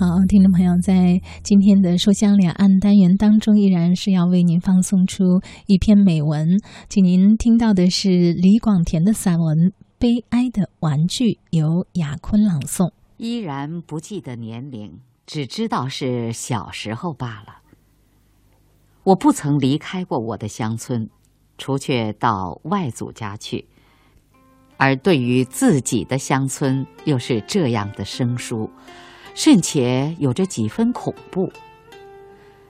好，听众朋友，在今天的书香两岸单元当中，依然是要为您放送出一篇美文，请您听到的是李广田的散文《悲哀的玩具》，由雅坤朗诵。依然不记得年龄，只知道是小时候罢了。我不曾离开过我的乡村，除却到外祖家去，而对于自己的乡村，又是这样的生疏。甚且有着几分恐怖。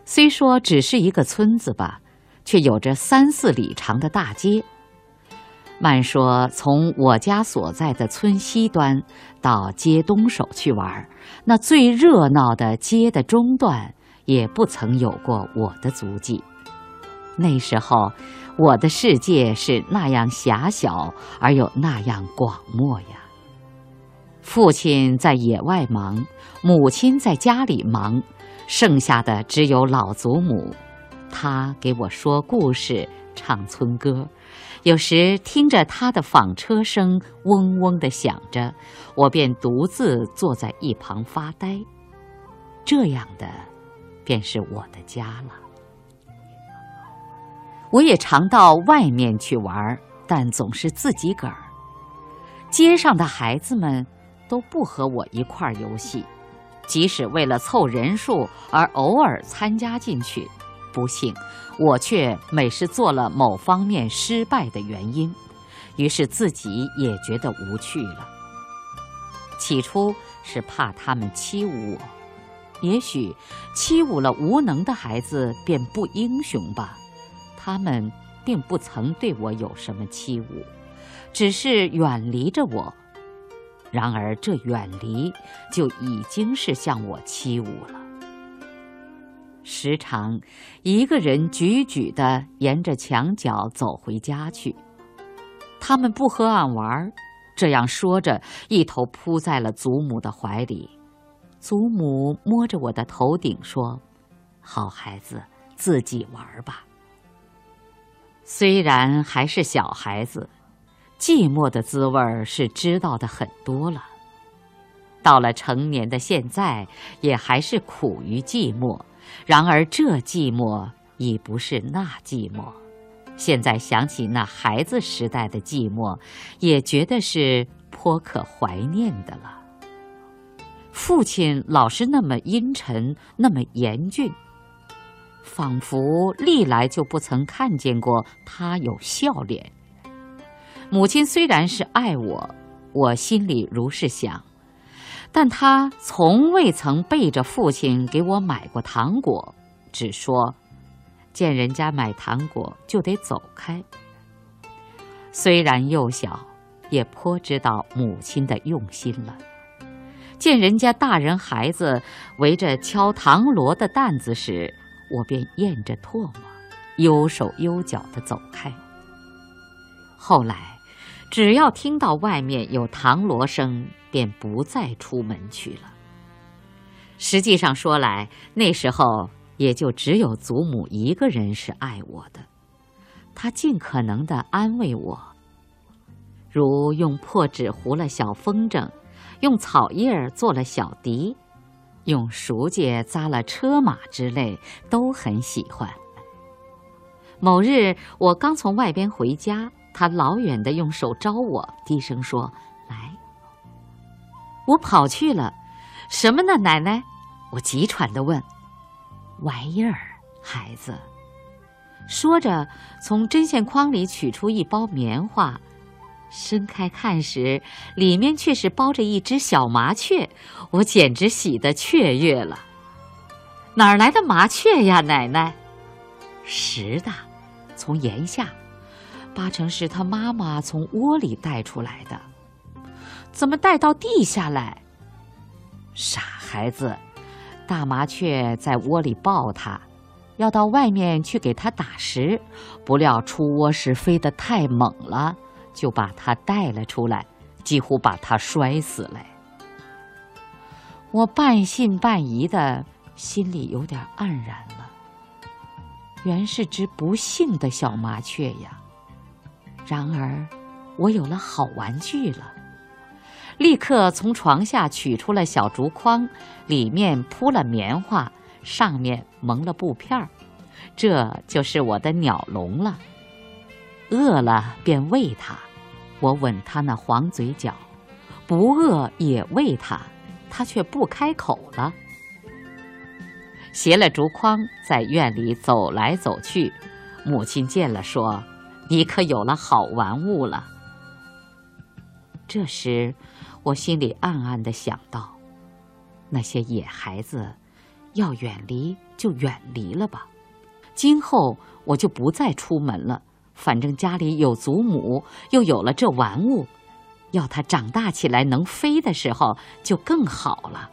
虽说只是一个村子吧，却有着三四里长的大街。慢说从我家所在的村西端到街东首去玩，那最热闹的街的中段也不曾有过我的足迹。那时候，我的世界是那样狭小而又那样广漠呀。父亲在野外忙，母亲在家里忙，剩下的只有老祖母。她给我说故事，唱村歌，有时听着她的纺车声嗡嗡地响着，我便独自坐在一旁发呆。这样的，便是我的家了。我也常到外面去玩，但总是自己个儿。街上的孩子们。都不和我一块儿游戏，即使为了凑人数而偶尔参加进去，不幸我却每是做了某方面失败的原因，于是自己也觉得无趣了。起初是怕他们欺侮我，也许欺侮了无能的孩子便不英雄吧。他们并不曾对我有什么欺侮，只是远离着我。然而，这远离就已经是向我欺侮了。时常，一个人踽踽地沿着墙角走回家去。他们不和俺玩儿，这样说着，一头扑在了祖母的怀里。祖母摸着我的头顶说：“好孩子，自己玩吧。”虽然还是小孩子。寂寞的滋味是知道的很多了。到了成年的现在，也还是苦于寂寞。然而这寂寞已不是那寂寞。现在想起那孩子时代的寂寞，也觉得是颇可怀念的了。父亲老是那么阴沉，那么严峻，仿佛历来就不曾看见过他有笑脸。母亲虽然是爱我，我心里如是想，但她从未曾背着父亲给我买过糖果，只说见人家买糖果就得走开。虽然幼小，也颇知道母亲的用心了。见人家大人孩子围着敲糖锣的担子时，我便咽着唾沫，悠手悠脚地走开。后来。只要听到外面有唐锣声，便不再出门去了。实际上说来，那时候也就只有祖母一个人是爱我的，她尽可能的安慰我，如用破纸糊了小风筝，用草叶做了小笛，用熟芥扎了车马之类，都很喜欢。某日，我刚从外边回家。他老远的用手招我，低声说：“来。”我跑去了，什么呢，奶奶？我急喘的问：“玩意儿，孩子。”说着，从针线筐里取出一包棉花，伸开看时，里面却是包着一只小麻雀。我简直喜得雀跃了。哪儿来的麻雀呀，奶奶？拾的，从檐下。八成是他妈妈从窝里带出来的，怎么带到地下来？傻孩子，大麻雀在窝里抱它，要到外面去给它打食，不料出窝时飞得太猛了，就把它带了出来，几乎把它摔死了。我半信半疑的，心里有点黯然了。原是只不幸的小麻雀呀。然而，我有了好玩具了。立刻从床下取出了小竹筐，里面铺了棉花，上面蒙了布片儿，这就是我的鸟笼了。饿了便喂它，我吻它那黄嘴角；不饿也喂它，它却不开口了。携了竹筐，在院里走来走去，母亲见了说：“你可有了好玩物了。”这时，我心里暗暗的想到：那些野孩子，要远离就远离了吧。今后我就不再出门了，反正家里有祖母，又有了这玩物，要他长大起来能飞的时候就更好了。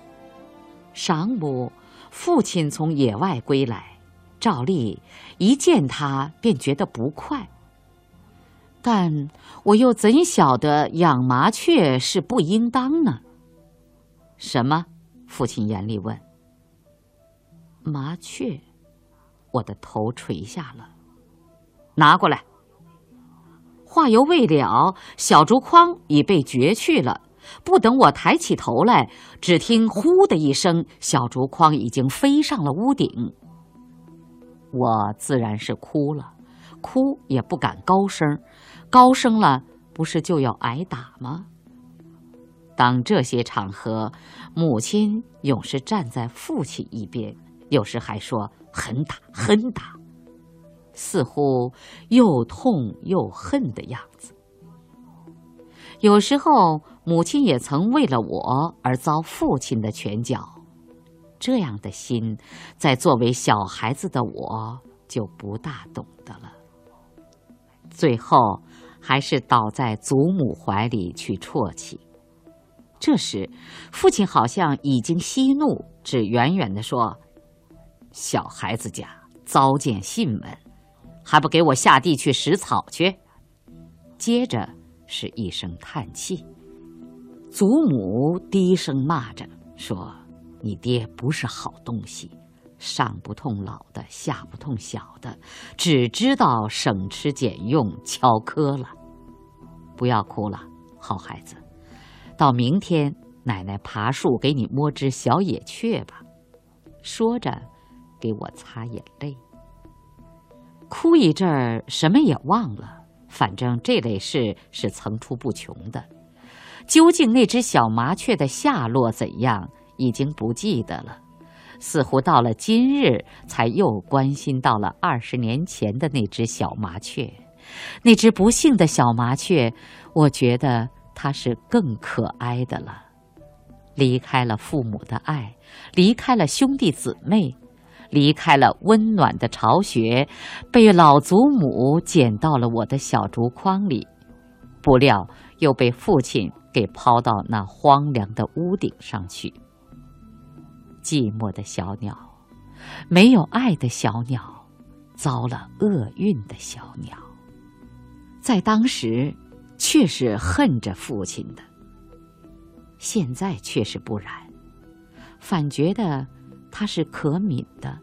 晌午。父亲从野外归来，照例一见他便觉得不快。但我又怎晓得养麻雀是不应当呢？什么？父亲严厉问。麻雀，我的头垂下了。拿过来。话犹未了，小竹筐已被掘去了。不等我抬起头来，只听“呼”的一声，小竹筐已经飞上了屋顶。我自然是哭了，哭也不敢高声，高声了不是就要挨打吗？当这些场合，母亲有时站在父亲一边，有时还说“狠打，狠打”，似乎又痛又恨的样子。有时候。母亲也曾为了我而遭父亲的拳脚，这样的心，在作为小孩子的我就不大懂得了。最后，还是倒在祖母怀里去啜泣。这时，父亲好像已经息怒，只远远地说：“小孩子家糟践信门，还不给我下地去拾草去？”接着是一声叹气。祖母低声骂着说：“你爹不是好东西，上不痛老的，下不痛小的，只知道省吃俭用，敲磕了。不要哭了，好孩子。到明天，奶奶爬树给你摸只小野雀吧。”说着，给我擦眼泪。哭一阵儿，什么也忘了，反正这类事是层出不穷的。究竟那只小麻雀的下落怎样，已经不记得了。似乎到了今日，才又关心到了二十年前的那只小麻雀。那只不幸的小麻雀，我觉得它是更可爱的了。离开了父母的爱，离开了兄弟姊妹，离开了温暖的巢穴，被老祖母捡到了我的小竹筐里，不料又被父亲。给抛到那荒凉的屋顶上去。寂寞的小鸟，没有爱的小鸟，遭了厄运的小鸟，在当时却是恨着父亲的，现在却是不然，反觉得他是可悯的。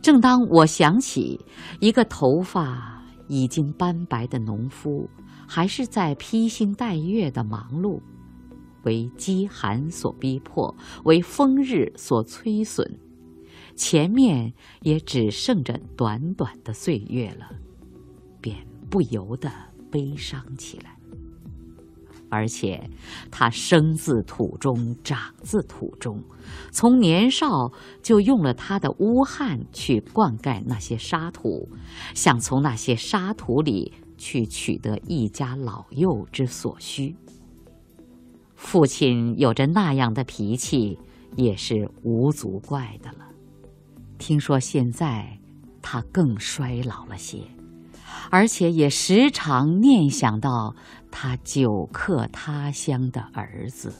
正当我想起一个头发已经斑白的农夫。还是在披星戴月的忙碌，为饥寒所逼迫，为风日所摧损，前面也只剩着短短的岁月了，便不由得悲伤起来。而且，他生自土中，长自土中，从年少就用了他的污汗去灌溉那些沙土，想从那些沙土里。去取得一家老幼之所需。父亲有着那样的脾气，也是无足怪的了。听说现在他更衰老了些，而且也时常念想到他久客他乡的儿子。